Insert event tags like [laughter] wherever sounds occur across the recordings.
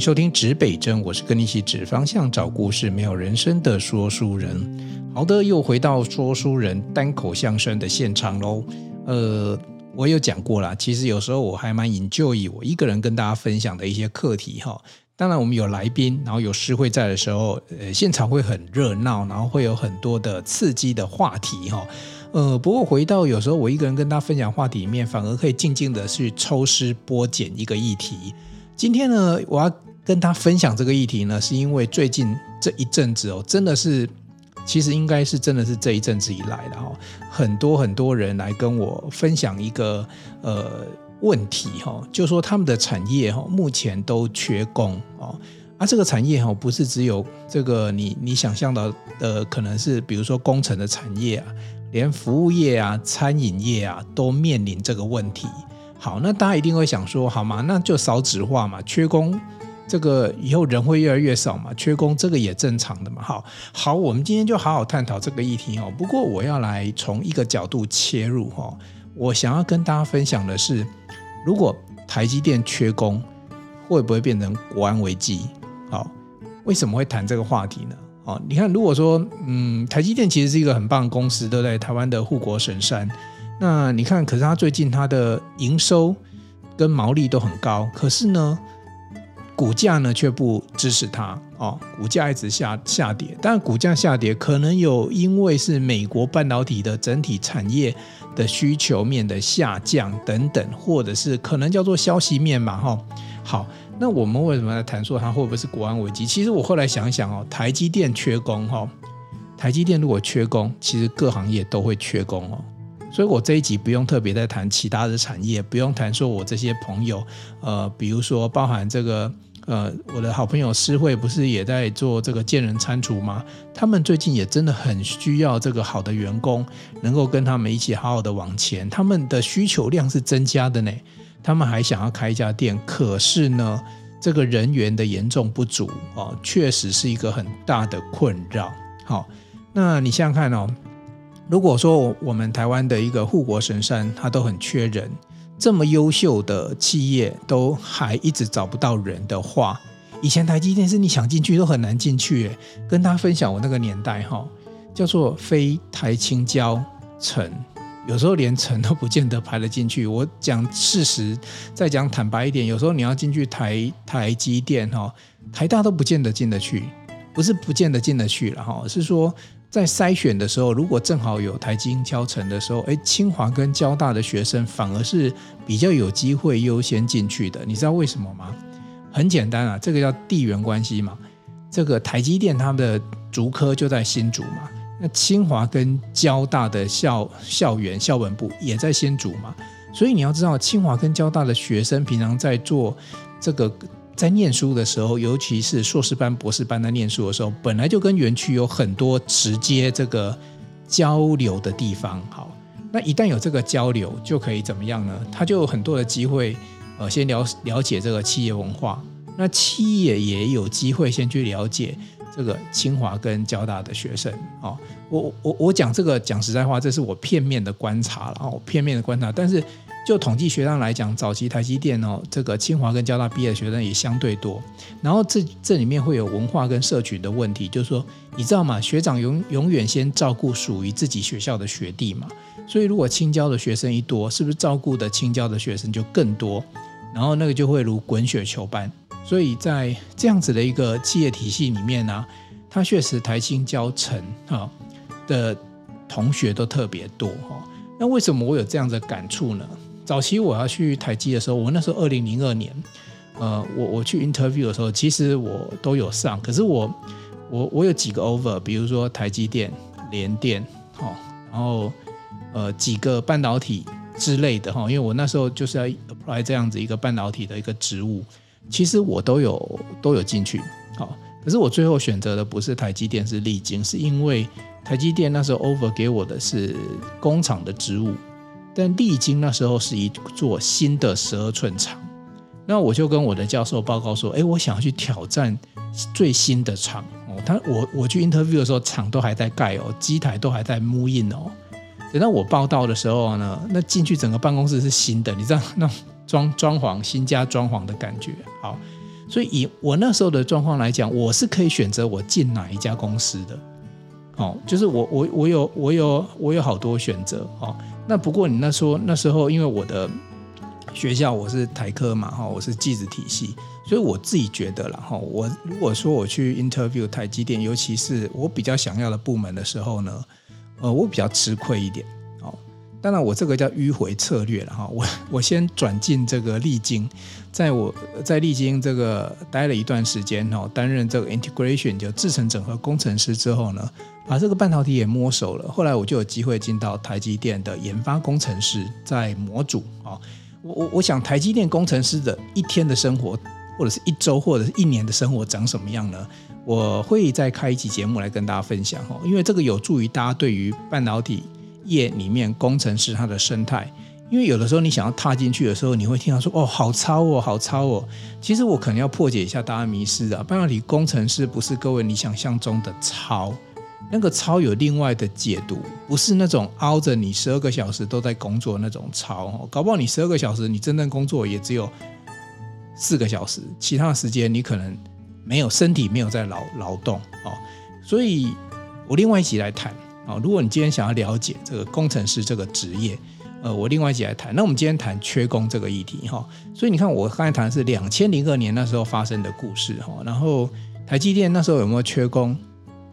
收听指北针，我是跟你一起指方向、找故事、没有人生的说书人。好的，又回到说书人单口相声的现场喽。呃，我有讲过啦，其实有时候我还蛮 enjoy 我一个人跟大家分享的一些课题哈。当然，我们有来宾，然后有诗会在的时候，呃，现场会很热闹，然后会有很多的刺激的话题哈。呃，不过回到有时候我一个人跟大家分享话题里面，反而可以静静的去抽丝剥茧一个议题。今天呢，我要跟他分享这个议题呢，是因为最近这一阵子哦，真的是，其实应该是真的是这一阵子以来的哈，很多很多人来跟我分享一个呃问题哈，就说他们的产业哈，目前都缺工哦，啊，这个产业哈，不是只有这个你你想象到的，可能是比如说工程的产业啊，连服务业啊、餐饮业啊，都面临这个问题。好，那大家一定会想说，好吗？那就少子化嘛，缺工，这个以后人会越来越少嘛，缺工这个也正常的嘛。好，好，我们今天就好好探讨这个议题哦。不过我要来从一个角度切入哈，我想要跟大家分享的是，如果台积电缺工，会不会变成国安危机？好，为什么会谈这个话题呢？哦，你看，如果说，嗯，台积电其实是一个很棒的公司，都在台湾的护国神山。那你看，可是它最近它的营收跟毛利都很高，可是呢，股价呢却不支持它哦，股价一直下下跌。但股价下跌可能有因为是美国半导体的整体产业的需求面的下降等等，或者是可能叫做消息面嘛，哈。好，那我们为什么来谈说它会不会是国安危机？其实我后来想想哦，台积电缺工哈，台积电如果缺工，其实各行业都会缺工哦。所以我这一集不用特别再谈其他的产业，不用谈说我这些朋友，呃，比如说包含这个，呃，我的好朋友诗慧不是也在做这个建人餐厨吗？他们最近也真的很需要这个好的员工，能够跟他们一起好好的往前。他们的需求量是增加的呢，他们还想要开一家店，可是呢，这个人员的严重不足哦，确实是一个很大的困扰。好，那你想想看哦。如果说我们台湾的一个护国神山，它都很缺人，这么优秀的企业都还一直找不到人的话，以前台积电是你想进去都很难进去。跟大家分享我那个年代哈，叫做非台青交城，有时候连城都不见得排得进去。我讲事实，再讲坦白一点，有时候你要进去台台积电哈，台大都不见得进得去，不是不见得进得去了哈，是说。在筛选的时候，如果正好有台清交成的时候，哎，清华跟交大的学生反而是比较有机会优先进去的。你知道为什么吗？很简单啊，这个叫地缘关系嘛。这个台积电他们的竹科就在新竹嘛，那清华跟交大的校校园校本部也在新竹嘛。所以你要知道，清华跟交大的学生平常在做这个。在念书的时候，尤其是硕士班、博士班在念书的时候，本来就跟园区有很多直接这个交流的地方。好，那一旦有这个交流，就可以怎么样呢？他就有很多的机会，呃，先了了解这个企业文化。那企业也有机会先去了解这个清华跟交大的学生。哦，我我我讲这个讲实在话，这是我片面的观察了哦，片面的观察，但是。就统计学上来讲，早期台积电哦，这个清华跟交大毕业的学生也相对多。然后这这里面会有文化跟社群的问题，就是说，你知道吗？学长永永远先照顾属于自己学校的学弟嘛。所以如果清交的学生一多，是不是照顾的清交的学生就更多？然后那个就会如滚雪球般。所以在这样子的一个企业体系里面呢、啊，它确实台清交成哈的同学都特别多哈。那为什么我有这样的感触呢？早期我要去台积的时候，我那时候二零零二年，呃，我我去 interview 的时候，其实我都有上，可是我我我有几个 over，比如说台积电、联电，哈，然后呃几个半导体之类的哈，因为我那时候就是要 apply 这样子一个半导体的一个职务，其实我都有都有进去，好，可是我最后选择的不是台积电，是力晶，是因为台积电那时候 over 给我的是工厂的职务。但力晶那时候是一座新的十二寸厂，那我就跟我的教授报告说：“哎，我想要去挑战最新的厂哦。”他我我去 interview 的时候，厂都还在盖哦，机台都还在 move in 哦。等到我报到的时候呢，那进去整个办公室是新的，你知道那装装潢新家装潢的感觉。好，所以以我那时候的状况来讲，我是可以选择我进哪一家公司的。哦，就是我我我有我有我有好多选择哦。那不过你那说那时候，因为我的学校我是台科嘛哈，我是技职体系，所以我自己觉得了哈。我如果说我去 interview 台积电，尤其是我比较想要的部门的时候呢，呃，我比较吃亏一点。哦当然，我这个叫迂回策略了哈。我我先转进这个力晶，在我在力晶这个待了一段时间哈，担任这个 integration 就制程整合工程师之后呢，把这个半导体也摸熟了。后来我就有机会进到台积电的研发工程师，在模组啊。我我我想台积电工程师的一天的生活，或者是一周，或者是一年的生活长什么样呢？我会再开一期节目来跟大家分享哈，因为这个有助于大家对于半导体。业里面工程师他的生态，因为有的时候你想要踏进去的时候，你会听到说哦，好糙哦，好糙哦。其实我可能要破解一下大家迷失啊，半导体工程师不是各位你想象中的糙，那个糙有另外的解读，不是那种熬着你十二个小时都在工作那种糙哦，搞不好你十二个小时你真正工作也只有四个小时，其他的时间你可能没有身体没有在劳劳动哦，所以我另外一起来谈。啊，如果你今天想要了解这个工程师这个职业，呃，我另外一起来谈。那我们今天谈缺工这个议题哈，所以你看我刚才谈的是两千零二年那时候发生的故事哈，然后台积电那时候有没有缺工？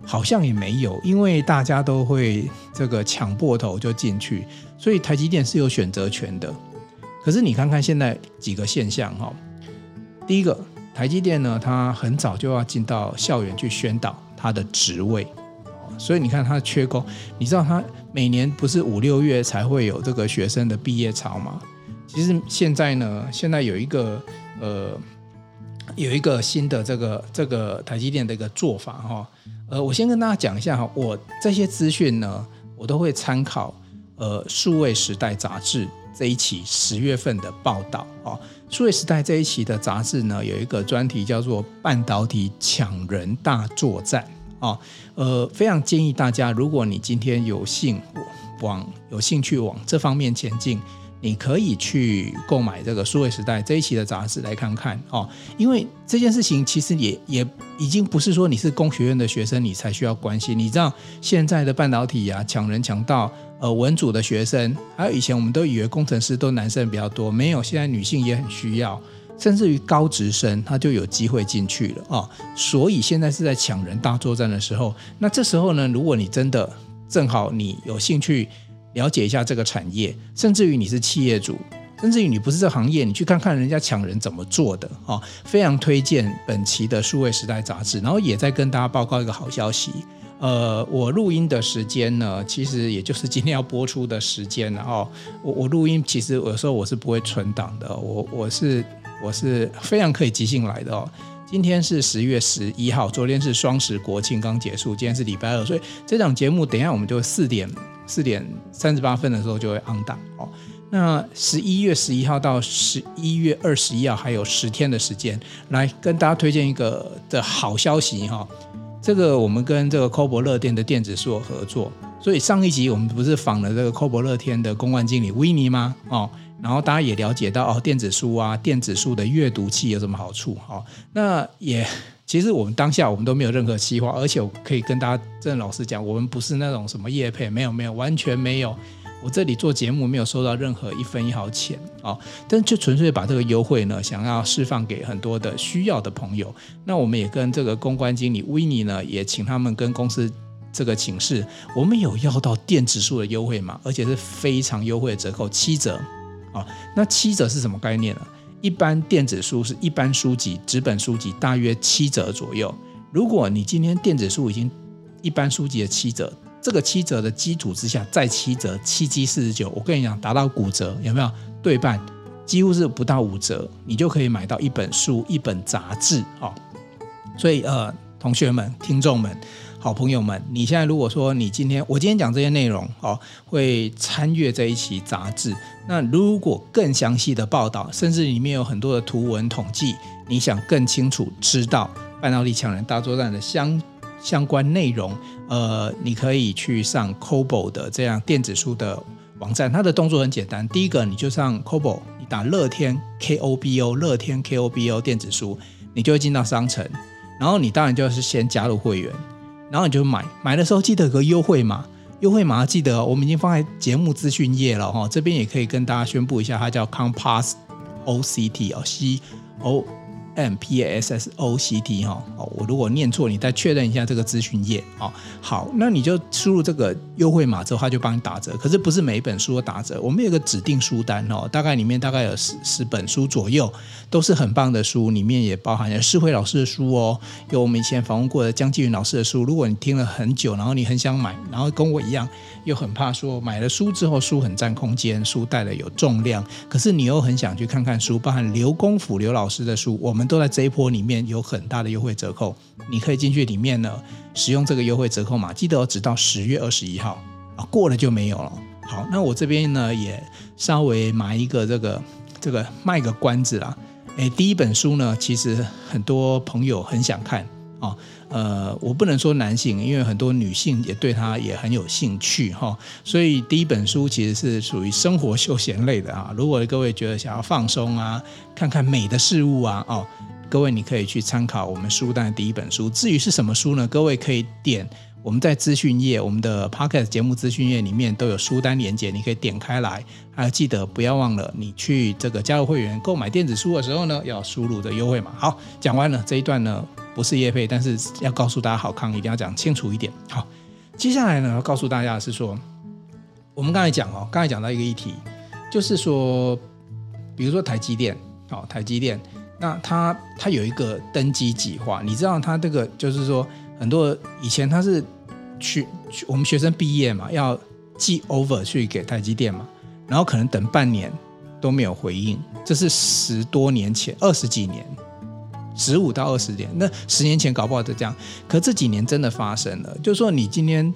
好像也没有，因为大家都会这个抢破头就进去，所以台积电是有选择权的。可是你看看现在几个现象哈，第一个，台积电呢，它很早就要进到校园去宣导它的职位。所以你看他缺工，你知道他每年不是五六月才会有这个学生的毕业潮吗？其实现在呢，现在有一个呃有一个新的这个这个台积电的一个做法哈，呃，我先跟大家讲一下哈，我这些资讯呢，我都会参考呃数位时代杂志这一期十月份的报道啊，数位时代这一期的杂志呢，有一个专题叫做半导体抢人大作战。啊，呃，非常建议大家，如果你今天有幸往有兴趣往这方面前进，你可以去购买这个数位时代这一期的杂志来看看哦。因为这件事情其实也也已经不是说你是工学院的学生你才需要关心。你知道现在的半导体啊，抢人抢到呃文组的学生，还有以前我们都以为工程师都男生比较多，没有，现在女性也很需要。甚至于高职生他就有机会进去了啊，所以现在是在抢人大作战的时候。那这时候呢，如果你真的正好你有兴趣了解一下这个产业，甚至于你是企业主，甚至于你不是这行业，你去看看人家抢人怎么做的啊，非常推荐本期的数位时代杂志。然后也在跟大家报告一个好消息，呃，我录音的时间呢，其实也就是今天要播出的时间。然后我我录音其实有时候我是不会存档的，我我是。我是非常可以即兴来的哦。今天是十月十一号，昨天是双十国庆刚结束，今天是礼拜二，所以这档节目等一下我们就四点四点三十八分的时候就会 on 档哦。那十一月十一号到十一月二十一号还有十天的时间，来跟大家推荐一个的好消息哈。这个我们跟这个 COBO 乐天的电子书合作，所以上一集我们不是访了这个 COBO 乐天的公关经理 Winnie 吗？哦。然后大家也了解到哦，电子书啊，电子书的阅读器有什么好处？哦，那也其实我们当下我们都没有任何企划，而且我可以跟大家真的老实讲，我们不是那种什么业配，没有没有，完全没有。我这里做节目没有收到任何一分一毫钱哦，但就纯粹把这个优惠呢，想要释放给很多的需要的朋友。那我们也跟这个公关经理 Winnie 呢，也请他们跟公司这个请示，我们有要到电子书的优惠吗，而且是非常优惠的折扣，七折。啊，那七折是什么概念呢？一般电子书是一般书籍、纸本书籍大约七折左右。如果你今天电子书已经一般书籍的七折，这个七折的基础之下再七折，七七四十九，我跟你讲，达到骨折有没有？对半，几乎是不到五折，你就可以买到一本书、一本杂志。哦，所以呃，同学们、听众们。好朋友们，你现在如果说你今天我今天讲这些内容哦，会参阅这一期杂志。那如果更详细的报道，甚至里面有很多的图文统计，你想更清楚知道半导体强人大作战的相相关内容，呃，你可以去上 Kobo 的这样电子书的网站。它的动作很简单，第一个你就上 Kobo，你打乐天 K O B O 乐天 K O B O 电子书。你就会进到商城，然后你当然就是先加入会员，然后你就买，买的时候记得有个优惠码，优惠码记得我们已经放在节目资讯页了哈，这边也可以跟大家宣布一下，它叫 Compass OCT 哦，C O。M P A S S O C T 哈哦，我如果念错，你再确认一下这个资讯页哦。好，那你就输入这个优惠码之后，他就帮你打折。可是不是每一本书都打折，我们有个指定书单哦，大概里面大概有十十本书左右，都是很棒的书，里面也包含了世辉老师的书哦，有我们以前访问过的江继云老师的书。如果你听了很久，然后你很想买，然后跟我一样。又很怕说买了书之后书很占空间，书带了有重量，可是你又很想去看看书，包含刘公甫刘老师的书，我们都在这一波里面有很大的优惠折扣，你可以进去里面呢，使用这个优惠折扣码，记得直到十月二十一号啊，过了就没有了。好，那我这边呢也稍微埋一个这个这个卖个关子啦，诶，第一本书呢，其实很多朋友很想看啊。呃，我不能说男性，因为很多女性也对他也很有兴趣哈。所以第一本书其实是属于生活休闲类的啊。如果各位觉得想要放松啊，看看美的事物啊，哦，各位你可以去参考我们书单的第一本书。至于是什么书呢？各位可以点我们在资讯页，我们的 Podcast 节目资讯页里面都有书单连接，你可以点开来。还要记得不要忘了，你去这个加入会员购买电子书的时候呢，要输入的优惠码。好，讲完了这一段呢。不是业配，但是要告诉大家好康，一定要讲清楚一点。好，接下来呢，要告诉大家的是说，我们刚才讲哦，刚才讲到一个议题，就是说，比如说台积电，哦，台积电，那它它有一个登机计划，你知道它这个就是说，很多以前他是去去我们学生毕业嘛，要寄 over 去给台积电嘛，然后可能等半年都没有回应，这是十多年前，二十几年。十五到二十年，那十年前搞不好就这样，可这几年真的发生了，就是说你今天，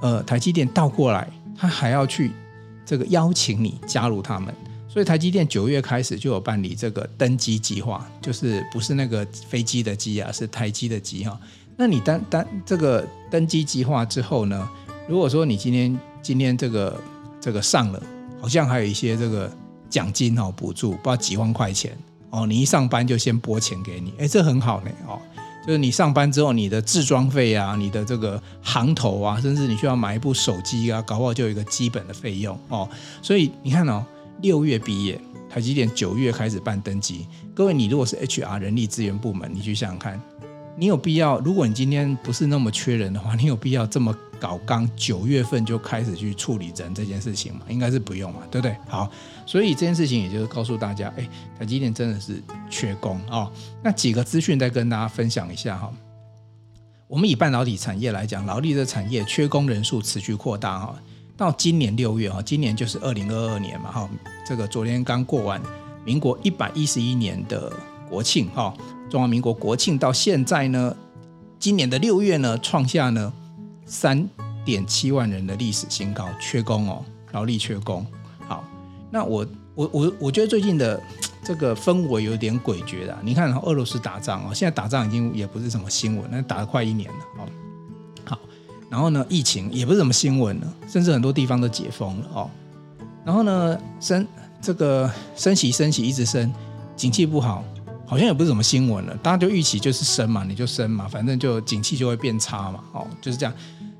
呃，台积电倒过来，他还要去这个邀请你加入他们，所以台积电九月开始就有办理这个登机计划，就是不是那个飞机的机啊，是台积的机哈。那你单单这个登机计划之后呢，如果说你今天今天这个这个上了，好像还有一些这个奖金哦，补助，不知道几万块钱。哦，你一上班就先拨钱给你，哎，这很好呢。哦，就是你上班之后，你的自装费啊，你的这个行头啊，甚至你需要买一部手机啊，搞不好就有一个基本的费用哦。所以你看哦，六月毕业，台积电九月开始办登机。各位，你如果是 HR 人力资源部门，你去想想看。你有必要？如果你今天不是那么缺人的话，你有必要这么搞刚九月份就开始去处理人这件事情吗？应该是不用嘛，对不对？好，所以这件事情也就是告诉大家，哎，台积电真的是缺工、哦。那几个资讯再跟大家分享一下哈。我们以半导体产业来讲，劳力的产业缺工人数持续扩大哈。到今年六月哈，今年就是二零二二年嘛哈。这个昨天刚过完民国一百一十一年的国庆哈。中华民国国庆到现在呢，今年的六月呢，创下呢三点七万人的历史新高，缺工哦，劳力缺工。好，那我我我我觉得最近的这个氛围有点诡谲的。你看，俄罗斯打仗哦，现在打仗已经也不是什么新闻，那打了快一年了哦。好，然后呢，疫情也不是什么新闻了，甚至很多地方都解封了哦。然后呢，升这个升息升息一直升，景气不好。好像也不是什么新闻了，大家就预期就是升嘛，你就升嘛，反正就景气就会变差嘛，哦，就是这样。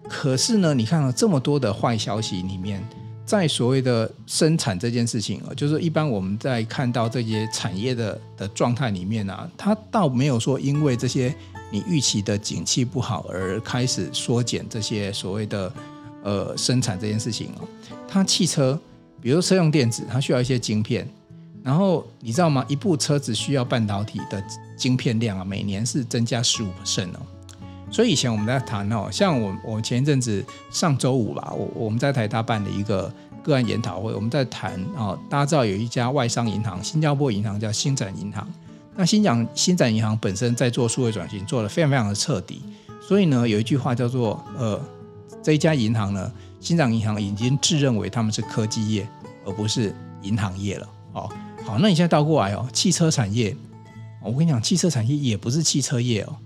可是呢，你看了这么多的坏消息里面，在所谓的生产这件事情啊，就是一般我们在看到这些产业的的状态里面啊，它倒没有说因为这些你预期的景气不好而开始缩减这些所谓的呃生产这件事情哦。它汽车，比如说车用电子，它需要一些晶片。然后你知道吗？一部车子需要半导体的晶片量啊，每年是增加十五%哦。所以以前我们在谈哦，像我我前一阵子上周五吧，我我们在台大办的一个个案研讨会，我们在谈哦，大家知道有一家外商银行，新加坡银行叫星展银行。那新讲星展银行本身在做数位转型，做得非常非常的彻底。所以呢，有一句话叫做呃，这一家银行呢，星展银行已经自认为他们是科技业，而不是银行业了哦。好，那你现在倒过来哦，汽车产业，我跟你讲，汽车产业也不是汽车业哦，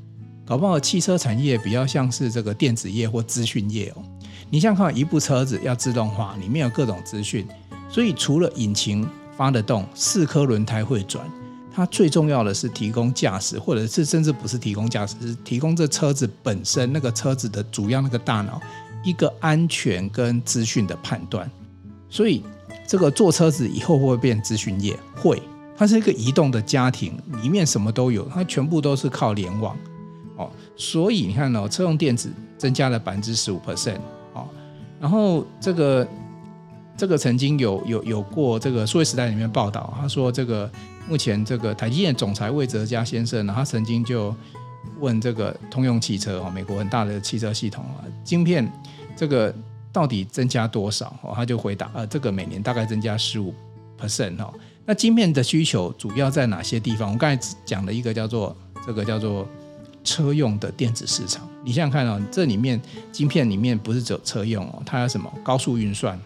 搞不好汽车产业比较像是这个电子业或资讯业哦。你想看一部车子要自动化，里面有各种资讯，所以除了引擎发得动，四颗轮胎会转，它最重要的是提供驾驶，或者是甚至不是提供驾驶，是提供这车子本身那个车子的主要那个大脑一个安全跟资讯的判断。所以这个坐车子以后会不会变资讯业？会，它是一个移动的家庭，里面什么都有，它全部都是靠联网哦。所以你看哦，车用电子增加了百分之十五 percent 哦，然后这个。这个曾经有有有过这个数位时代里面报道，他说这个目前这个台积电总裁魏哲家先生呢，他曾经就问这个通用汽车哦，美国很大的汽车系统啊，晶片这个到底增加多少？哦，他就回答呃，这个每年大概增加十五 percent 哦。那晶片的需求主要在哪些地方？我刚才讲了一个叫做这个叫做车用的电子市场，你想想看哦，这里面晶片里面不是只有车用哦，它有什么高速运算？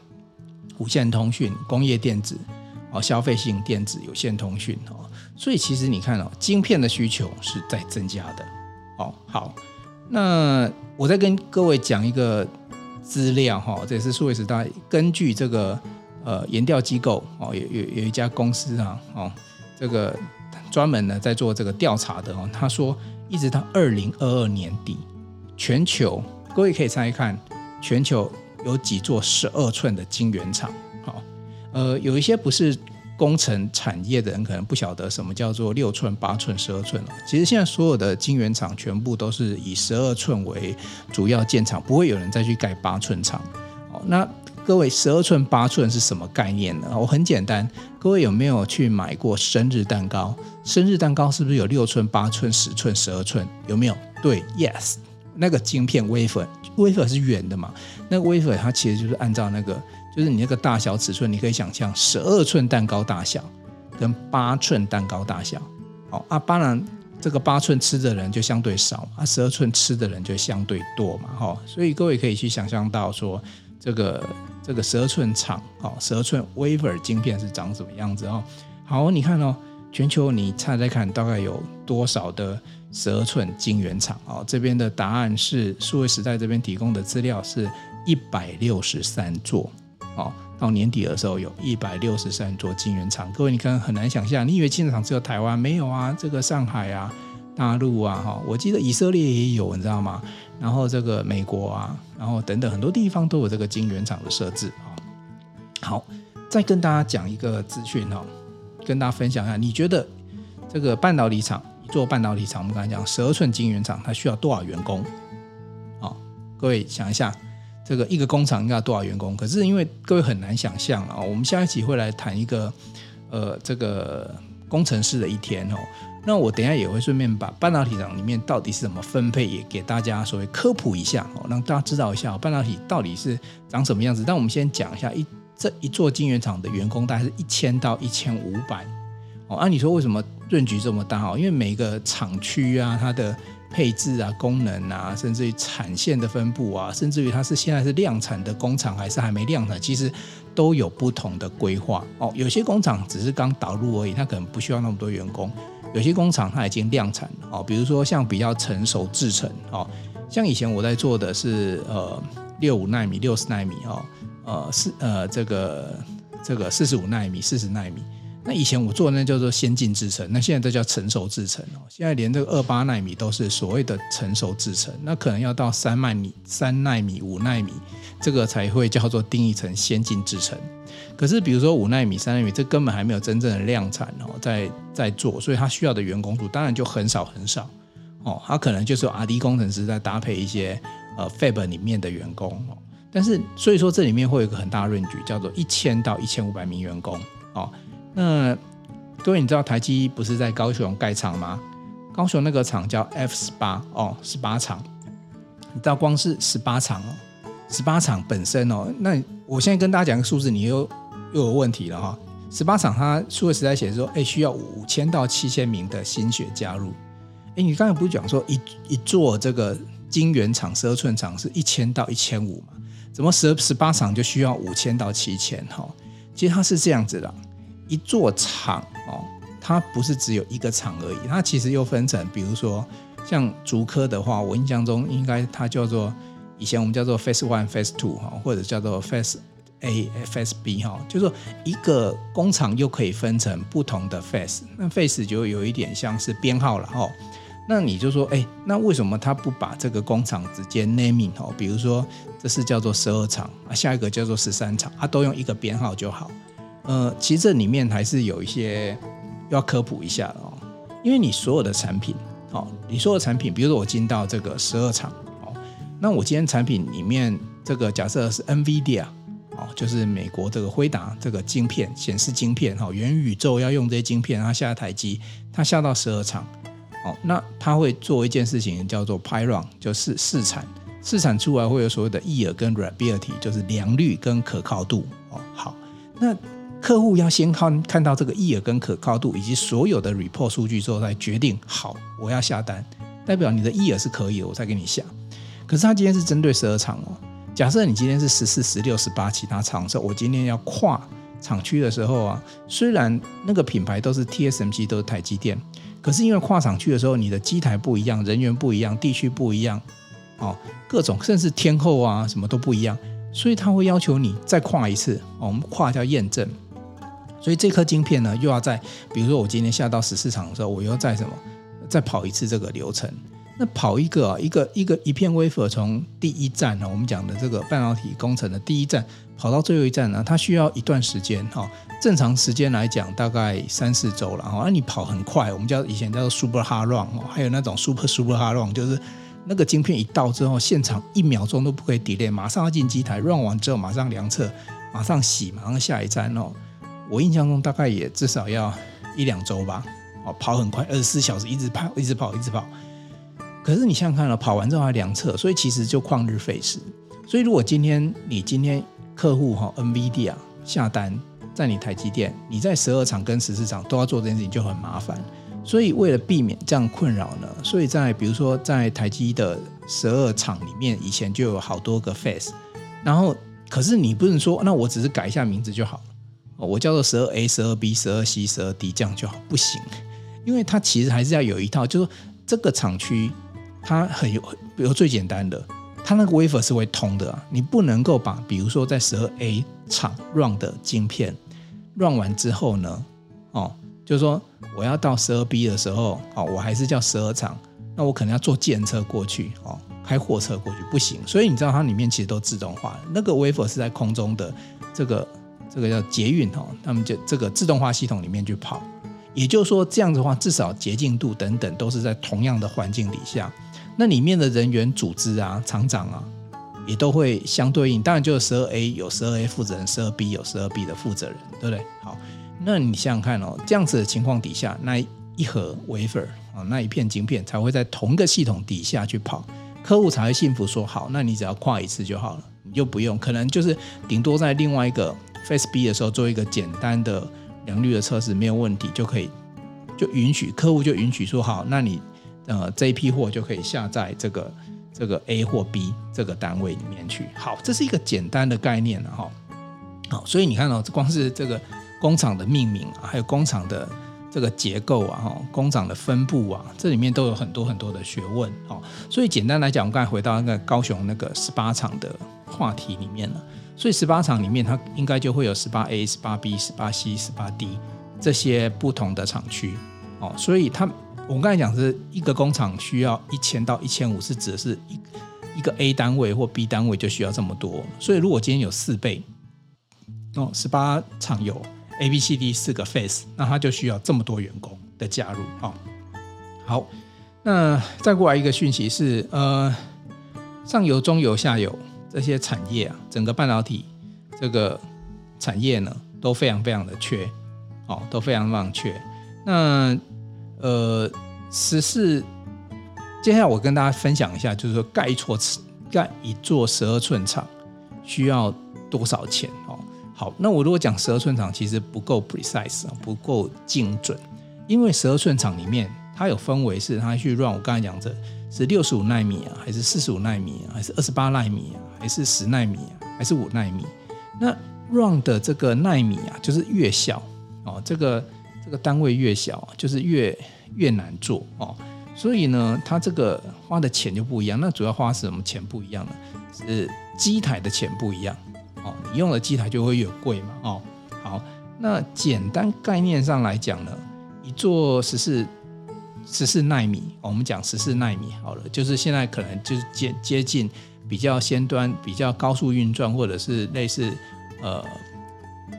无线通讯、工业电子、哦，消费性电子、有线通讯哦，所以其实你看哦，晶片的需求是在增加的哦。好，那我再跟各位讲一个资料哈，这也是数位时代根据这个呃研调机构哦，有有有一家公司啊哦，这个专门呢在做这个调查的哦，他说一直到二零二二年底，全球各位可以猜一看全球。有几座十二寸的晶圆厂，好，呃，有一些不是工程产业的人可能不晓得什么叫做六寸、八寸、十二寸。其实现在所有的晶圆厂全部都是以十二寸为主要建厂，不会有人再去盖八寸厂。哦，那各位十二寸、八寸是什么概念呢？我很简单，各位有没有去买过生日蛋糕？生日蛋糕是不是有六寸、八寸、十寸、十二寸？有没有？对，yes。那个晶片 wafer，wafer 是圆的嘛？那个 wafer 它其实就是按照那个，就是你那个大小尺寸，你可以想象十二寸蛋糕大小跟八寸蛋糕大小。哦啊，当然这个八寸吃的人就相对少，啊，十二寸吃的人就相对多嘛。哈，所以各位可以去想象到说，这个这个十二寸厂，哦，十二寸 wafer 晶片是长什么样子哦？好，你看哦，全球你猜猜看，大概有多少的？十二寸晶圆厂哦，这边的答案是数位时代这边提供的资料是一百六十三座哦，到年底的时候有一百六十三座晶圆厂。各位，你可能很难想象，你以为晶圆厂只有台湾没有啊？这个上海啊、大陆啊，哈，我记得以色列也有，你知道吗？然后这个美国啊，然后等等很多地方都有这个晶圆厂的设置啊。好，再跟大家讲一个资讯哈，跟大家分享一下，你觉得这个半导体厂？做半导体厂，我们刚才讲十二寸晶圆厂，它需要多少员工？哦，各位想一下，这个一个工厂应该要多少员工？可是因为各位很难想象啊，我们下一集会来谈一个呃这个工程师的一天哦。那我等下也会顺便把半导体厂里面到底是怎么分配，也给大家所谓科普一下哦，让大家知道一下半导体到底是长什么样子。但我们先讲一下一这一座晶圆厂的员工大概是一千到一千五百。哦，按、啊、你说为什么润局这么大？哦，因为每个厂区啊，它的配置啊、功能啊，甚至于产线的分布啊，甚至于它是现在是量产的工厂还是还没量产，其实都有不同的规划。哦，有些工厂只是刚导入而已，它可能不需要那么多员工；有些工厂它已经量产了。哦，比如说像比较成熟制程，哦，像以前我在做的是呃六五纳米、六十纳米，哦，呃四呃这个这个四十五纳米、四十纳米。那以前我做的那叫做先进制程，那现在都叫成熟制程哦。现在连这个二八奈米都是所谓的成熟制程，那可能要到三奈米、三奈米、五奈米，这个才会叫做定义成先进制程。可是比如说五奈米、三奈米，这根本还没有真正的量产哦，在在做，所以它需要的员工数当然就很少很少哦。它可能就是 R&D 工程师在搭配一些呃 Fab 里面的员工哦。但是所以说这里面会有一个很大的论据叫做一千到一千五百名员工哦。那各位，你知道台积不是在高雄盖厂吗？高雄那个厂叫 F 十八哦，十八厂。你知道光是十八厂哦，十八厂本身哦，那我现在跟大家讲个数字，你又又有问题了哈、哦。十八厂它数位时代写说，哎，需要五千到七千名的新血加入。哎，你刚才不是讲说一一座这个晶圆厂十二寸厂是一千到一千五嘛？怎么十十八厂就需要五千到七千哈？其实它是这样子的。一座厂哦，它不是只有一个厂而已，它其实又分成，比如说像竹科的话，我印象中应该它叫做以前我们叫做 Phase One、Phase Two 哈，或者叫做 Phase A Phase B 哈，就是说一个工厂又可以分成不同的 Phase，那 Phase 就有一点像是编号了哈。那你就说，哎，那为什么他不把这个工厂直接 naming 哈？比如说这是叫做十二厂啊，下一个叫做十三厂，啊，都用一个编号就好。呃，其实这里面还是有一些要科普一下哦，因为你所有的产品，哦，你所有的产品，比如说我进到这个十二厂，哦，那我今天产品里面这个假设是 NVIDIA，哦，就是美国这个辉达这个晶片显示晶片，哈，元宇宙要用这些晶片，它下一台机，它下到十二厂，哦，那它会做一件事情叫做 Pyron，就是试产，试产出来会有所谓的 yield 跟 r a b i l i t y 就是良率跟可靠度，哦，好，那。客户要先看看到这个 yield 跟可靠度以及所有的 report 数据之后，再决定好我要下单，代表你的 yield 是可以的，我再给你下。可是他今天是针对十二厂哦，假设你今天是十四、十六、十八其他厂的时候，我今天要跨厂区的时候啊，虽然那个品牌都是 TSMC 都是台积电，可是因为跨厂区的时候，你的机台不一样，人员不一样，地区不一样，哦，各种甚至天候啊什么都不一样，所以他会要求你再跨一次，哦，我们跨叫验证。所以这颗晶片呢，又要在，比如说我今天下到十四厂的时候，我又在什么，再跑一次这个流程。那跑一个啊，一个一个一片 wafer 从第一站呢，我们讲的这个半导体工程的第一站，跑到最后一站呢，它需要一段时间哈。正常时间来讲，大概三四周了哈。那你跑很快，我们叫以前叫做 super hard run 哦，还有那种 super super hard run，就是那个晶片一到之后，现场一秒钟都不可以 delay，马上要进机台 run 完之后，马上量测，马上洗，马上下一站哦。我印象中大概也至少要一两周吧，哦，跑很快，二十四小时一直跑，一直跑，一直跑。可是你想想看了，跑完之后还量测，所以其实就旷日费时。所以如果今天你今天客户哈 NVIDIA 下单在你台积电，你在十二厂跟十四厂都要做这件事情就很麻烦。所以为了避免这样困扰呢，所以在比如说在台积的十二厂里面，以前就有好多个 face，然后可是你不能说那我只是改一下名字就好。我叫做十二 A、十二 B、十二 C、十二 D，这样就好，不行，因为它其实还是要有一套，就是这个厂区它很有，比如最简单的，它那个 wafer 是会通的啊，你不能够把比如说在十二 A 厂 run 的晶片 run 完之后呢，哦，就是说我要到十二 B 的时候，哦，我还是叫十二厂，那我可能要坐电车过去，哦，开货车过去，不行，所以你知道它里面其实都自动化，那个 wafer 是在空中的这个。这个叫捷运哦，他们就这个自动化系统里面去跑，也就是说这样子的话，至少洁净度等等都是在同样的环境底下，那里面的人员组织啊、厂长啊，也都会相对应。当然，就是十二 A 有十二 A 负责人，十二 B 有十二 B 的负责人，对不对？好，那你想想看哦，这样子的情况底下，那一盒 wafer 啊，那一片晶片才会在同一个系统底下去跑，客户才会信服说好，那你只要跨一次就好了，你就不用，可能就是顶多在另外一个。Face B 的时候做一个简单的良率的测试没有问题就可以，就允许客户就允许说好，那你呃这一批货就可以下在这个这个 A 或 B 这个单位里面去。好，这是一个简单的概念了哈。好，所以你看到、哦、光是这个工厂的命名啊，还有工厂的这个结构啊，哈，工厂的分布啊，这里面都有很多很多的学问。好，所以简单来讲，我们刚才回到那个高雄那个十八厂的话题里面了。所以十八厂里面，它应该就会有十八 A、十八 B、十八 C、十八 D 这些不同的厂区哦。所以它，我们刚才讲是一个工厂需要一千到一千五，是指的是一一个 A 单位或 B 单位就需要这么多。所以如果今天有四倍哦，十八厂有 A、B、C、D 四个 phase，那它就需要这么多员工的加入啊。好，那再过来一个讯息是，呃，上游、中游、下游。这些产业啊，整个半导体这个产业呢，都非常非常的缺，哦，都非常非常缺。那呃，十四，接下来我跟大家分享一下，就是说盖一座盖一座十二寸厂需要多少钱哦？好，那我如果讲十二寸厂，其实不够 precise 啊，不够精准，因为十二寸厂里面它有分为是它去 run 我刚才讲的。是六十五奈米啊，还是四十五奈米啊，还是二十八奈米啊，还是十奈米啊，还是五奈米？那 run 的这个奈米啊，就是越小哦，这个这个单位越小，就是越越难做哦。所以呢，它这个花的钱就不一样。那主要花什么钱不一样呢？是机台的钱不一样哦，你用的机台就会越贵嘛，哦，好，那简单概念上来讲呢，一座十四十四奈米，我们讲十四奈米好了，就是现在可能就是接接近比较先端、比较高速运转，或者是类似呃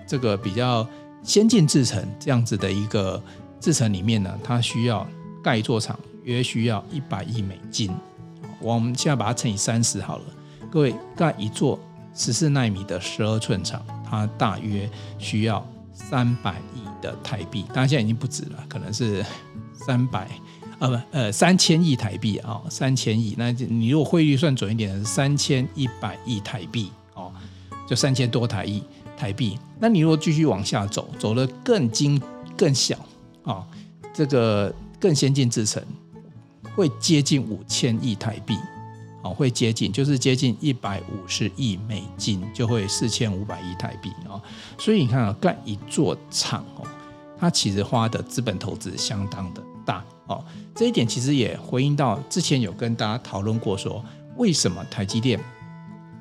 这个比较先进制程这样子的一个制程里面呢，它需要盖一座厂，约需要一百亿美金，我们现在把它乘以三十好了，各位盖一座。十四奈米的十二寸厂，它大约需要三百亿的台币，当然现在已经不止了，可能是三百呃不呃三千亿台币啊，三千亿。那你如果汇率算准一点，是三千一百亿台币哦，就三千多台亿台币。那你如果继续往下走，走得更精更小啊，这个更先进制程会接近五千亿台币。哦，会接近，就是接近一百五十亿美金，就会四千五百亿台币啊。所以你看啊，盖一座厂哦，它其实花的资本投资相当的大哦。这一点其实也回应到之前有跟大家讨论过，说为什么台积电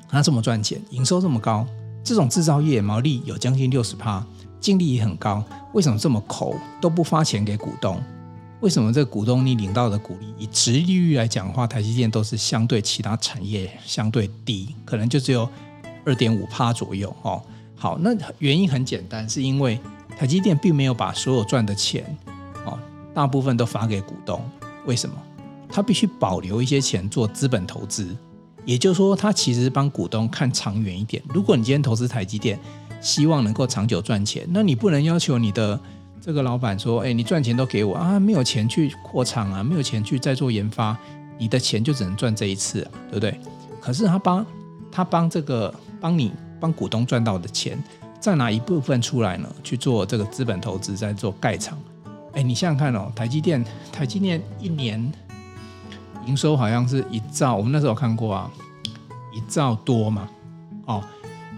它这么赚钱，营收这么高，这种制造业毛利有将近六十趴，净利也很高，为什么这么抠都不发钱给股东？为什么这个股东你领到的股利，以殖利率来讲的话，台积电都是相对其他产业相对低，可能就只有二点五趴左右哦。好，那原因很简单，是因为台积电并没有把所有赚的钱，大部分都发给股东。为什么？他必须保留一些钱做资本投资，也就是说，他其实帮股东看长远一点。如果你今天投资台积电，希望能够长久赚钱，那你不能要求你的。这个老板说：“哎，你赚钱都给我啊，没有钱去扩厂啊，没有钱去再做研发，你的钱就只能赚这一次啊，对不对？可是他帮，他帮这个帮你帮股东赚到的钱，再拿一部分出来呢，去做这个资本投资，再做盖厂。哎，你想想看哦，台积电，台积电一年营收好像是一兆，我们那时候看过啊，一兆多嘛，哦，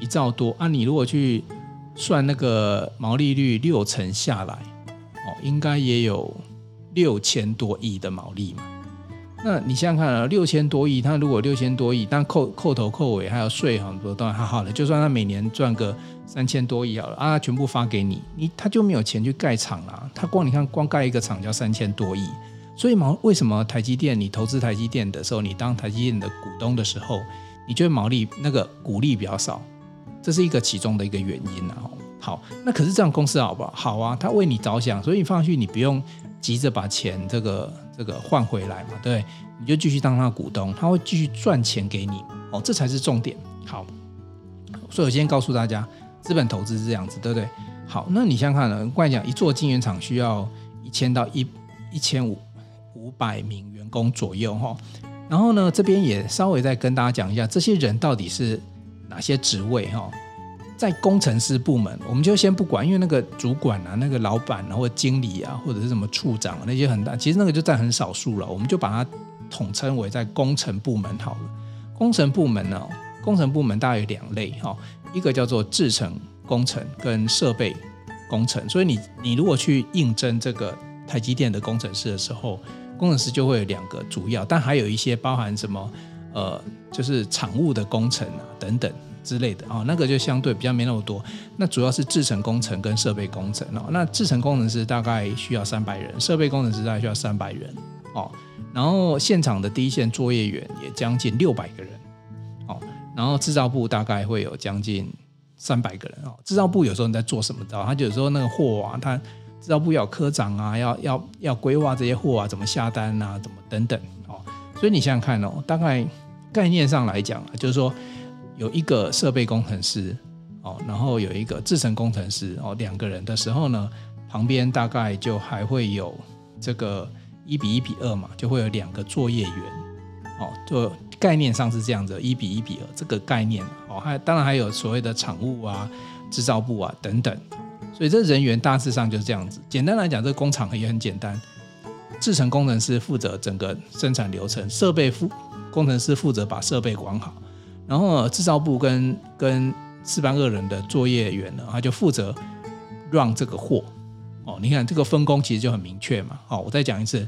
一兆多啊，你如果去。”算那个毛利率六成下来，哦，应该也有六千多亿的毛利嘛。那你想想看啊，六千多亿，他如果六千多亿，但扣扣头扣尾还有税很多，当然还好了。就算他每年赚个三千多亿好了啊，全部发给你，你他就没有钱去盖厂了。他光你看光盖一个厂就要三千多亿，所以毛为什么台积电你投资台积电的时候，你当台积电的股东的时候，你觉得毛利那个股利比较少？这是一个其中的一个原因啊。好，那可是这样公司好不好？好啊，他为你着想，所以你放去，你不用急着把钱这个这个换回来嘛，对，你就继续当他的股东，他会继续赚钱给你哦，这才是重点。好，所以我今天告诉大家，资本投资是这样子，对不对？好，那你想想看呢？刚才讲一座晶圆厂需要一千到一一千五五百名员工左右哈，然后呢，这边也稍微再跟大家讲一下，这些人到底是。哪些职位哈，在工程师部门，我们就先不管，因为那个主管啊、那个老板啊，或者经理啊，或者是什么处长啊，那些很大，其实那个就占很少数了。我们就把它统称为在工程部门好了。工程部门呢，工程部门大概有两类哈，一个叫做制程工程跟设备工程。所以你你如果去应征这个台积电的工程师的时候，工程师就会有两个主要，但还有一些包含什么？呃，就是厂务的工程啊，等等之类的啊、哦，那个就相对比较没那么多。那主要是制程工程跟设备工程哦。那制程工程师大概需要三百人，设备工程师大概需要三百人哦。然后现场的第一线作业员也将近六百个人哦。然后制造部大概会有将近三百个人哦。制造部有时候你在做什么？知道？他就有时候那个货啊，他制造部要科长啊，要要要规划这些货啊，怎么下单啊，怎么等等哦。所以你想想看哦，大概。概念上来讲，就是说有一个设备工程师哦，然后有一个制程工程师哦，两个人的时候呢，旁边大概就还会有这个一比一比二嘛，就会有两个作业员哦，就概念上是这样子，一比一比二这个概念哦，还当然还有所谓的厂务啊、制造部啊等等，所以这人员大致上就是这样子。简单来讲，这工厂也很简单，制程工程师负责整个生产流程，设备负。工程师负责把设备管好，然后制造部跟跟四班二人的作业员呢，他就负责让这个货。哦，你看这个分工其实就很明确嘛。好，我再讲一次，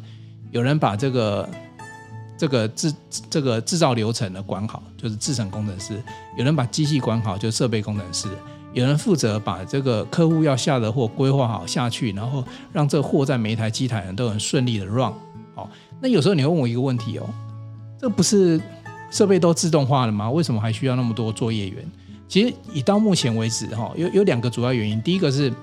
有人把这个这个制这个制造流程呢管好，就是制程工程师；有人把机器管好，就是设备工程师；有人负责把这个客户要下的货规划好下去，然后让这货在每一台机台上都很顺利的 run。好，那有时候你会问我一个问题哦，这不是设备都自动化了吗？为什么还需要那么多作业员？其实以到目前为止哈，有有两个主要原因，第一个是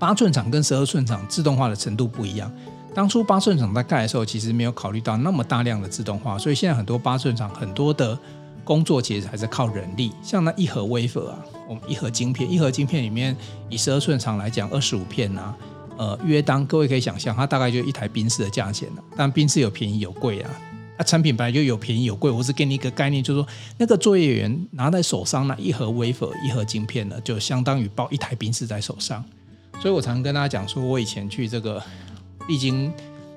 八寸厂跟十二寸厂自动化的程度不一样。当初八寸厂在盖的时候，其实没有考虑到那么大量的自动化，所以现在很多八寸厂很多的工作其实还是靠人力。像那一盒 wafer 啊，我们一盒晶片，一盒晶片里面以十二寸厂来讲，二十五片呐、啊，呃，约当各位可以想象，它大概就一台宾士的价钱了。但宾士有便宜有贵啊，啊，产品本来就有便宜有贵。我是给你一个概念，就是说那个作业员拿在手上那一盒 wafer 一盒晶片呢，就相当于抱一台冰室在手上。所以我常跟大家讲说，我以前去这个。历经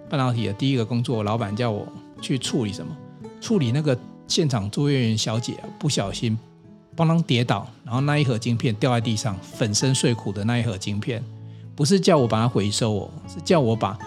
半导体的第一个工作，老板叫我去处理什么？处理那个现场作业员小姐不小心帮她跌倒，然后那一盒晶片掉在地上，粉身碎骨的那一盒晶片，不是叫我把它回收哦，是叫我把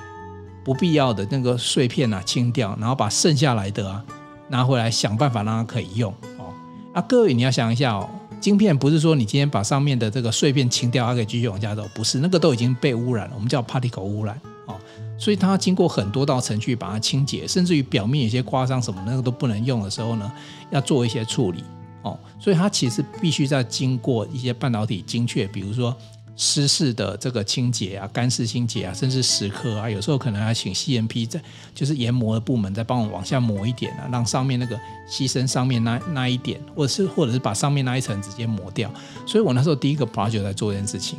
不必要的那个碎片啊清掉，然后把剩下来的啊拿回来，想办法让它可以用哦。啊，各位你要想一下哦，晶片不是说你今天把上面的这个碎片清掉，它可以继续往下走，不是，那个都已经被污染了，我们叫 particle 污染哦。所以它经过很多道程序把它清洁，甚至于表面有些刮伤什么那个都不能用的时候呢，要做一些处理哦。所以它其实必须在经过一些半导体精确，比如说湿式的这个清洁啊、干式清洁啊，甚至蚀刻啊，有时候可能要请 CMP 在就是研磨的部门再帮我往下磨一点啊，让上面那个牺牲上面那那一点，或者是或者是把上面那一层直接磨掉。所以我那时候第一个 project 在做这件事情。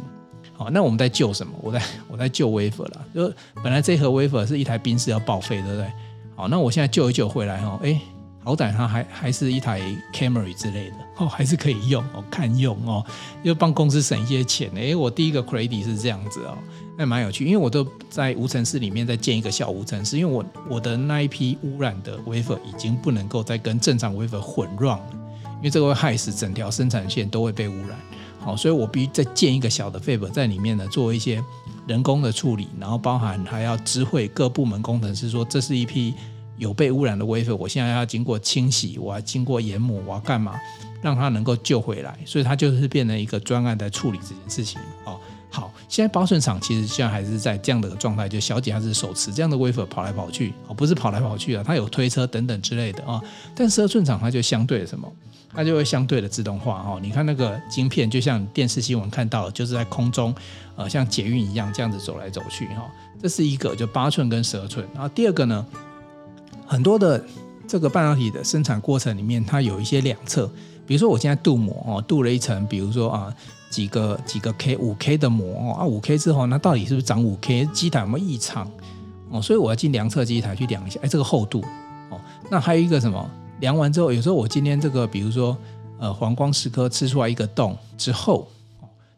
好，那我们在救什么？我在我在救 wafer 了，就本来这盒 wafer 是一台宾士要报废，对不对？好，那我现在救一救回来哈，哎，好歹它还还是一台 Camry 之类的哦，还是可以用哦，看用哦，又帮公司省一些钱。哎，我第一个 credit 是这样子哦，那蛮有趣，因为我都在无尘室里面在建一个小无尘室，因为我我的那一批污染的 wafer 已经不能够再跟正常 wafer 混乱了，因为这个会害死整条生产线都会被污染。好，所以我必须再建一个小的 fab 在里面呢，做一些人工的处理，然后包含还要知会各部门工程师说，这是一批有被污染的微粉我现在要经过清洗，我要经过研磨，我要干嘛，让它能够救回来。所以它就是变成一个专案在处理这件事情。哦，好，现在八寸厂其实现在还是在这样的状态，就小姐还是手持这样的微粉跑来跑去，哦，不是跑来跑去啊，它有推车等等之类的啊。但十二寸厂它就相对的什么？它就会相对的自动化哦。你看那个晶片，就像电视新闻看到，就是在空中，呃，像捷运一样这样子走来走去哈。这是一个，就八寸跟十二寸。然后第二个呢，很多的这个半导体的生产过程里面，它有一些两侧，比如说我现在镀膜哦，镀了一层，比如说啊几个几个 K 五 K 的膜哦，啊五 K 之后，那到底是不是长五 K？机台有没有异常哦？所以我要进量测机台去量一下，哎，这个厚度哦。那还有一个什么？量完之后，有时候我今天这个，比如说，呃，黄光蚀刻吃出来一个洞之后，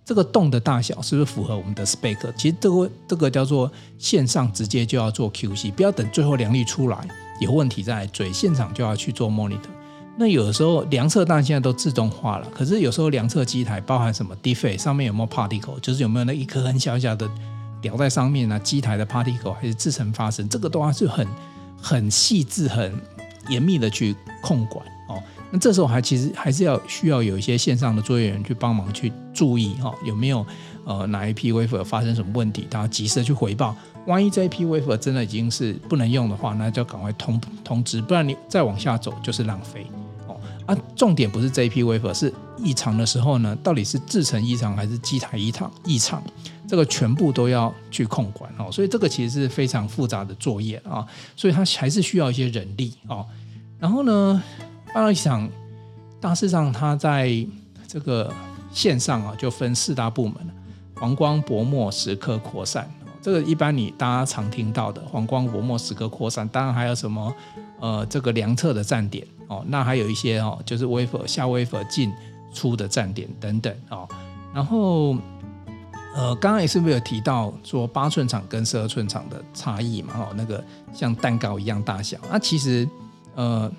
这个洞的大小是不是符合我们的 spec？其实这个这个叫做线上直接就要做 QC，不要等最后良率出来有问题再来追，现场就要去做 monitor。那有的时候量测当然现在都自动化了，可是有时候量测机台包含什么 defect，上面有没有 particle，就是有没有那一颗很小小的掉在上面呢？机台的 particle 还是制成发生，这个都是很很细致很。严密的去控管哦，那这时候还其实还是要需要有一些线上的作业员去帮忙去注意哈，有没有呃哪一批 wafer 发生什么问题，他要及时去回报。万一这一批 wafer 真的已经是不能用的话，那就赶快通通知，不然你再往下走就是浪费哦。啊，重点不是这一批 wafer 是异常的时候呢，到底是制程异常还是机台异常异常？这个全部都要去控管哦，所以这个其实是非常复杂的作业啊，所以它还是需要一些人力哦。然后呢，半导体厂大致上它在这个线上啊，就分四大部门：黄光、薄膜、时刻、扩散。这个一般你大家常听到的黄光、薄膜、时刻、扩散，当然还有什么呃这个量测的站点哦，那还有一些哦，就是 wafer 下 wafer 进出的站点等等哦，然后。呃，刚刚也是不是有提到说八寸厂跟十二寸厂的差异嘛？哦，那个像蛋糕一样大小。那其实，呃，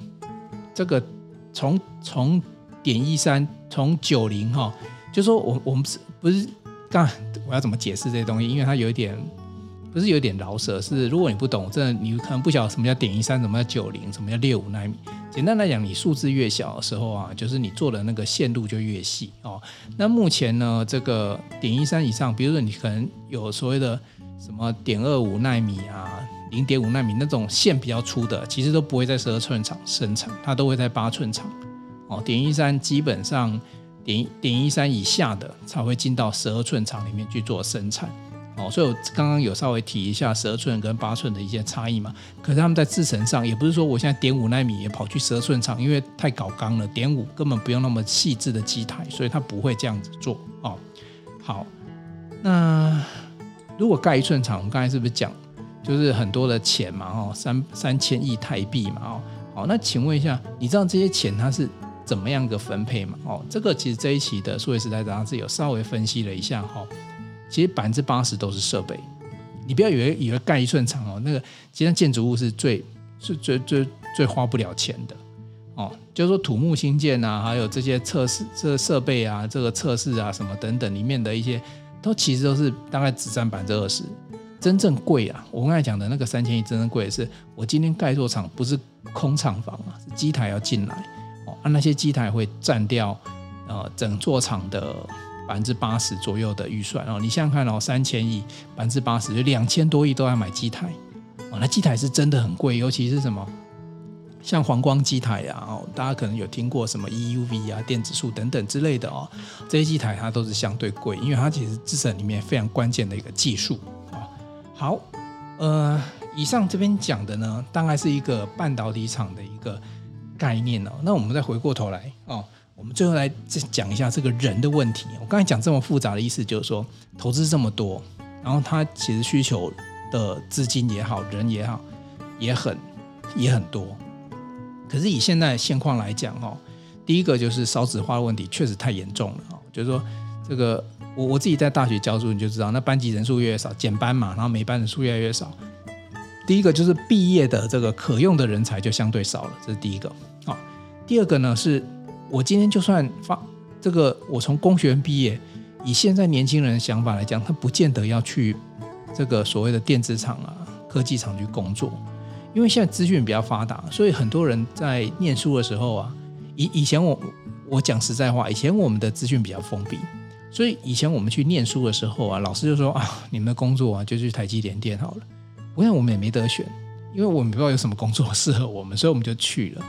这个从从点一三从九零哈，就说我我们是不是刚我要怎么解释这些东西？因为它有一点不是有点饶舌，是如果你不懂，真的你可能不晓得什么叫点一三，什么叫九零，什么叫六五纳米。简单来讲，你数字越小的时候啊，就是你做的那个线路就越细哦。那目前呢，这个点一三以上，比如说你可能有所谓的什么点二五纳米啊、零点五纳米那种线比较粗的，其实都不会在十二寸厂生产，它都会在八寸厂哦。点一三基本上点点一三以下的才会进到十二寸厂里面去做生产。哦，所以我刚刚有稍微提一下十二寸跟八寸的一些差异嘛。可是他们在制程上，也不是说我现在点五纳米也跑去十二寸厂，因为太搞刚了，点五根本不用那么细致的机台，所以他不会这样子做。哦，好，那如果盖一寸厂，我们刚才是不是讲，就是很多的钱嘛？哦，三三千亿台币嘛？哦，好，那请问一下，你知道这些钱它是怎么样个分配嘛？哦，这个其实这一期的数位时代杂志有稍微分析了一下哈。哦其实百分之八十都是设备，你不要以为以为盖一寸厂哦，那个其实建筑物是最是最最最花不了钱的哦，就是说土木兴建啊，还有这些测试这设备啊，这个测试啊什么等等里面的一些，都其实都是大概只占百分之二十。真正贵啊，我刚才讲的那个三千亿真正贵的是，我今天盖座厂不是空厂房啊，机台要进来，啊那些机台会占掉呃整座厂的。百分之八十左右的预算哦，你想想看哦，三千亿百分之八十就两千多亿都要买机台哦，那机台是真的很贵，尤其是什么像黄光机台啊哦，大家可能有听过什么 EUV 啊、电子束等等之类的哦，这些机台它都是相对贵，因为它其实制程里面非常关键的一个技术啊。好，呃，以上这边讲的呢，大概是一个半导体厂的一个概念哦。那我们再回过头来哦。我们最后来再讲一下这个人的问题。我刚才讲这么复杂的意思，就是说投资这么多，然后他其实需求的资金也好，人也好，也很也很多。可是以现在现况来讲，哦，第一个就是少子化的问题确实太严重了。就是说，这个我我自己在大学教书，你就知道，那班级人数越来越少，减班嘛，然后每班人数越来越少。第一个就是毕业的这个可用的人才就相对少了，这是第一个。好，第二个呢是。我今天就算发这个，我从工学院毕业，以现在年轻人的想法来讲，他不见得要去这个所谓的电子厂啊、科技厂去工作，因为现在资讯比较发达，所以很多人在念书的时候啊，以以前我我讲实在话，以前我们的资讯比较封闭，所以以前我们去念书的时候啊，老师就说啊，你们的工作啊就去台积电电好了，我想我们也没得选，因为我们不知道有什么工作 [laughs] 适合我们，所以我们就去了。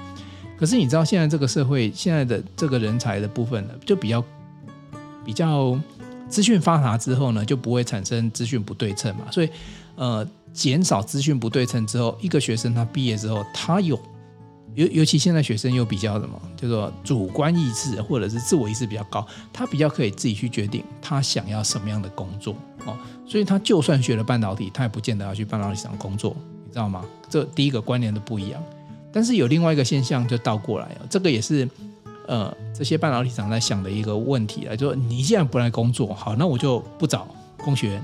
可是你知道现在这个社会现在的这个人才的部分呢，就比较比较资讯发达之后呢，就不会产生资讯不对称嘛。所以呃，减少资讯不对称之后，一个学生他毕业之后，他有尤尤其现在学生又比较什么，叫做主观意志或者是自我意识比较高，他比较可以自己去决定他想要什么样的工作哦。所以他就算学了半导体，他也不见得要去半导体厂工作，你知道吗？这第一个观念的不一样。但是有另外一个现象就倒过来了，这个也是呃这些半导体厂在想的一个问题了，就说你既然不来工作，好，那我就不找工学，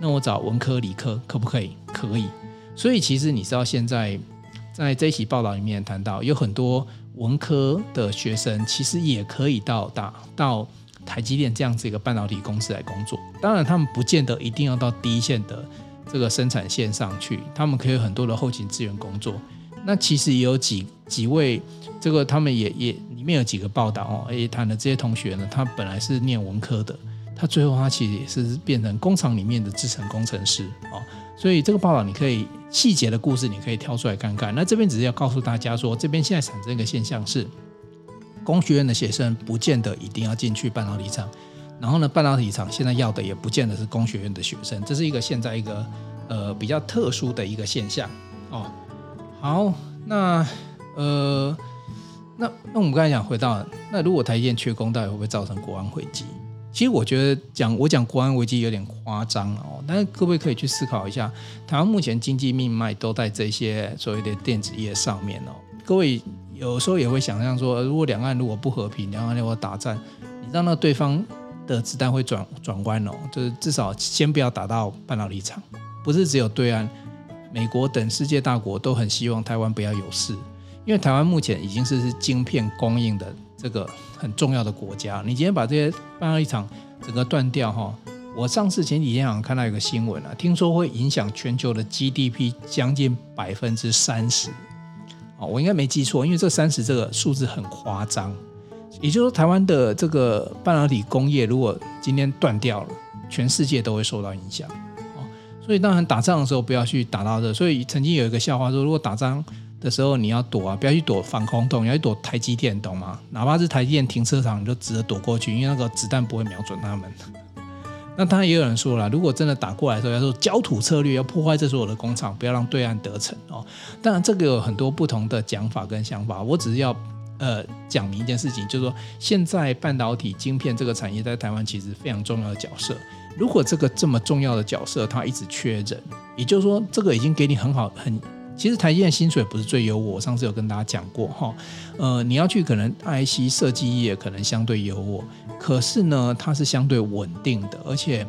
那我找文科理科可不可以？可以。所以其实你知道现在在这一期报道里面谈到，有很多文科的学生其实也可以到大到台积电这样子一个半导体公司来工作，当然他们不见得一定要到第一线的这个生产线上去，他们可以有很多的后勤资源工作。那其实也有几几位，这个他们也也里面有几个报道哦，也谈的这些同学呢，他本来是念文科的，他最后他其实也是变成工厂里面的制程工程师哦，所以这个报道你可以细节的故事你可以挑出来看看。那这边只是要告诉大家说，这边现在产生一个现象是，工学院的学生不见得一定要进去半导体厂，然后呢，半导体厂现在要的也不见得是工学院的学生，这是一个现在一个呃比较特殊的一个现象哦。好，那呃，那那我们刚才讲回到，那如果台积电缺工，到底会不会造成国安危机？其实我觉得讲我讲国安危机有点夸张哦，但是各位可以去思考一下，台湾目前经济命脉都在这些所谓的电子业上面哦。各位有时候也会想象说，如果两岸如果不和平，两岸如果打战，你让那对方的子弹会转转弯哦，就是至少先不要打到半导体厂，不是只有对岸。美国等世界大国都很希望台湾不要有事，因为台湾目前已经是晶片供应的这个很重要的国家。你今天把这些半导体厂整个断掉哈，我上次前几天好像看到一个新闻啊，听说会影响全球的 GDP 将近百分之三十。哦，我应该没记错，因为这三十这个数字很夸张。也就是说，台湾的这个半导体工业如果今天断掉了，全世界都会受到影响。哦，所以当然打仗的时候不要去打到这。所以曾经有一个笑话说，如果打仗的时候你要躲啊，不要去躲防空洞，要去躲台积电，懂吗？哪怕是台积电停车场，你就直接躲过去，因为那个子弹不会瞄准他们。[laughs] 那当然也有人说了，如果真的打过来的时候，要说焦土策略，要破坏这所有的工厂，不要让对岸得逞哦。当然这个有很多不同的讲法跟想法，我只是要。呃，讲明一件事情，就是说，现在半导体晶片这个产业在台湾其实非常重要的角色。如果这个这么重要的角色它一直缺人，也就是说，这个已经给你很好很，其实台积电薪水不是最优渥，我上次有跟大家讲过哈。呃，你要去可能 IC 设计业可能相对优渥，可是呢，它是相对稳定的，而且。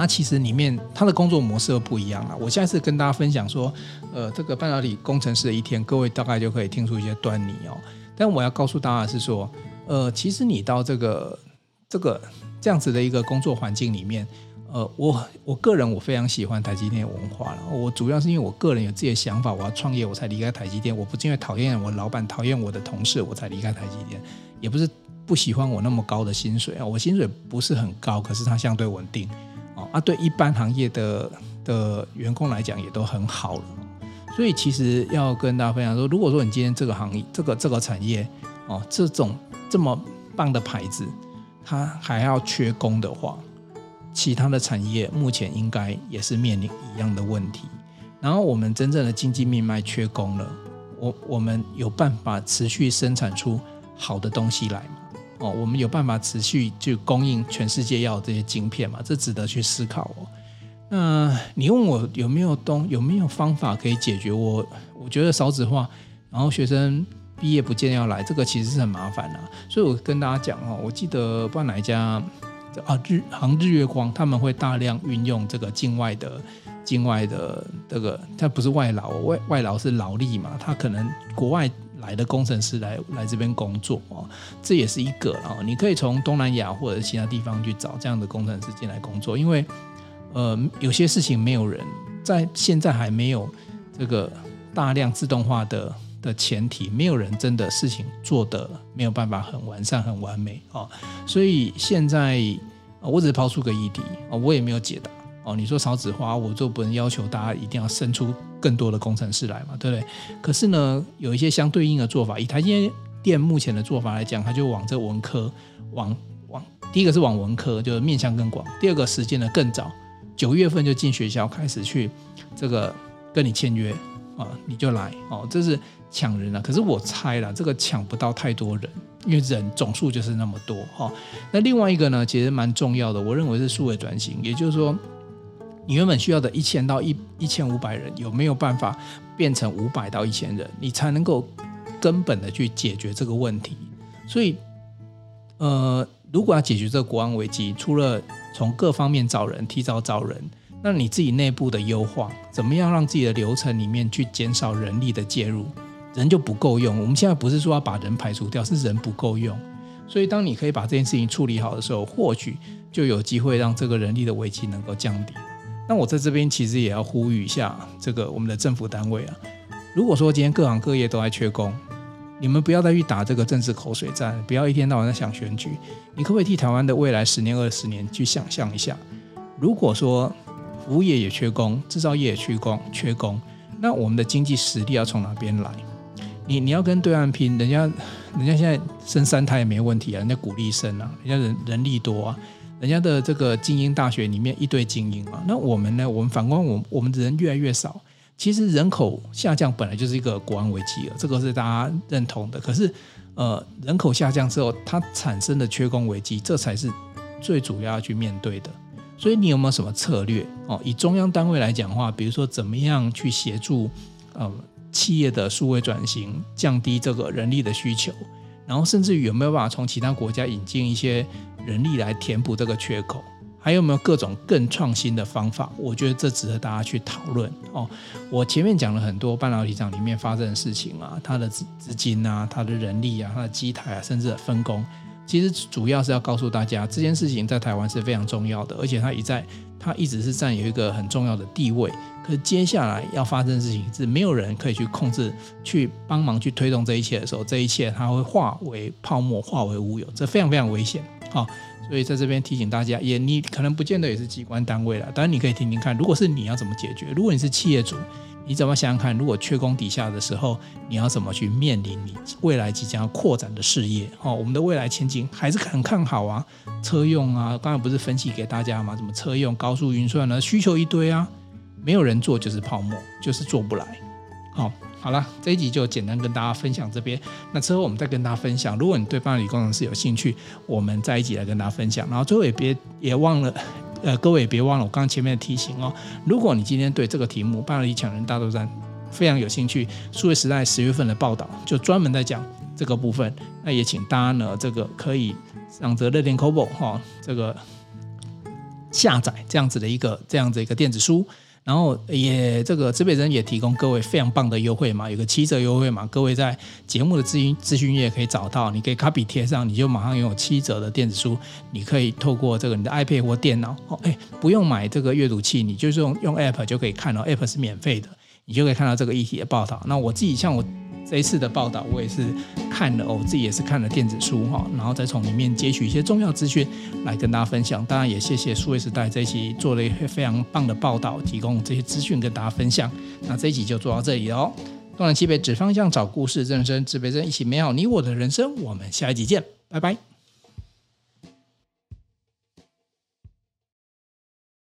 它其实里面它的工作模式都不一样了。我下次跟大家分享说，呃，这个半导体工程师的一天，各位大概就可以听出一些端倪哦。但我要告诉大家是说，呃，其实你到这个这个这样子的一个工作环境里面，呃，我我个人我非常喜欢台积电文化了。我主要是因为我个人有自己的想法，我要创业，我才离开台积电。我不是因为讨厌我老板、讨厌我的同事，我才离开台积电，也不是不喜欢我那么高的薪水啊。我薪水不是很高，可是它相对稳定。啊，对一般行业的的员工来讲也都很好了，所以其实要跟大家分享说，如果说你今天这个行业、这个这个产业哦，这种这么棒的牌子，它还要缺工的话，其他的产业目前应该也是面临一样的问题。然后我们真正的经济命脉缺工了，我我们有办法持续生产出好的东西来吗？哦，我们有办法持续就供应全世界要这些晶片嘛？这值得去思考哦。那你问我有没有东有没有方法可以解决我？我觉得少子化，然后学生毕业不见要来，这个其实是很麻烦的。所以我跟大家讲哦，我记得不知道哪一家啊日航日月光，他们会大量运用这个境外的境外的这个，它不是外劳，外外劳是劳力嘛，他可能国外。来的工程师来来这边工作啊，这也是一个啊。你可以从东南亚或者其他地方去找这样的工程师进来工作，因为呃有些事情没有人在现在还没有这个大量自动化的的前提，没有人真的事情做得没有办法很完善很完美啊。所以现在啊我只是抛出个议题啊，我也没有解答。哦，你说少子化，我就不能要求大家一定要生出更多的工程师来嘛，对不对？可是呢，有一些相对应的做法。以台积电目前的做法来讲，它就往这文科，往往第一个是往文科，就是面向更广；第二个时间呢更早，九月份就进学校开始去这个跟你签约啊，你就来哦，这是抢人了。可是我猜了，这个抢不到太多人，因为人总数就是那么多哈。那另外一个呢，其实蛮重要的，我认为是数位转型，也就是说。你原本需要的一千到一一千五百人，有没有办法变成五百到一千人，你才能够根本的去解决这个问题？所以，呃，如果要解决这个国安危机，除了从各方面找人，提早找人，那你自己内部的优化，怎么样让自己的流程里面去减少人力的介入？人就不够用。我们现在不是说要把人排除掉，是人不够用。所以，当你可以把这件事情处理好的时候，或许就有机会让这个人力的危机能够降低。那我在这边其实也要呼吁一下这个我们的政府单位啊，如果说今天各行各业都在缺工，你们不要再去打这个政治口水战，不要一天到晚在想选举，你可不可以替台湾的未来十年、二十年去想象一下？如果说服务业也缺工，制造业也缺工，缺工，那我们的经济实力要从哪边来？你你要跟对岸拼，人家人家现在生三胎也没问题啊，人家鼓励生啊，人家人人力多啊。人家的这个精英大学里面一堆精英啊，那我们呢？我们反观我，我们的人越来越少。其实人口下降本来就是一个国安危机了，这个是大家认同的。可是，呃，人口下降之后，它产生的缺工危机，这才是最主要要去面对的。所以，你有没有什么策略？哦，以中央单位来讲的话，比如说怎么样去协助呃企业的数位转型，降低这个人力的需求，然后甚至于有没有办法从其他国家引进一些。人力来填补这个缺口，还有没有各种更创新的方法？我觉得这值得大家去讨论哦。我前面讲了很多半导体厂里面发生的事情啊，它的资资金啊，它的人力啊，它的机台啊，甚至分工，其实主要是要告诉大家，这件事情在台湾是非常重要的，而且它一在，它一直是占有一个很重要的地位。可是接下来要发生的事情是没有人可以去控制、去帮忙去推动这一切的时候，这一切它会化为泡沫、化为乌有，这非常非常危险。好，所以在这边提醒大家，也你可能不见得也是机关单位了，当然你可以听听看，如果是你要怎么解决？如果你是企业主。你怎么想想看，如果缺工底下的时候，你要怎么去面临你未来即将要扩展的事业？哦，我们的未来前景还是很看好啊。车用啊，刚才不是分析给大家吗？怎么车用高速运算呢？需求一堆啊，没有人做就是泡沫，就是做不来。好，好了，这一集就简单跟大家分享这边。那之后我们再跟大家分享。如果你对半导体工程师有兴趣，我们再一起来跟大家分享。然后最后也别也忘了。呃，各位也别忘了我刚前面的提醒哦。如果你今天对这个题目《半导体抢人大作战》非常有兴趣，数位时代十月份的报道就专门在讲这个部分。那也请大家呢，这个可以上这乐天 Kobo 哈，这个下载这样子的一个这样子一个电子书。然后也这个指北针也提供各位非常棒的优惠嘛，有个七折优惠嘛，各位在节目的咨询咨询页可以找到，你可以 copy 贴上，你就马上拥有七折的电子书。你可以透过这个你的 iPad 或电脑，哦，哎，不用买这个阅读器，你就是用用 App 就可以看到，App 是免费的，你就可以看到这个议题的报道。那我自己像我。这一次的报道，我也是看了，我自己也是看了电子书哈，然后再从里面截取一些重要资讯来跟大家分享。当然也谢谢数位时代这一期做了一些非常棒的报道，提供这些资讯跟大家分享。那这一集就做到这里哦。东南西北指方向，找故事，认真指北针，一起美好你我的人生。我们下一集见，拜拜。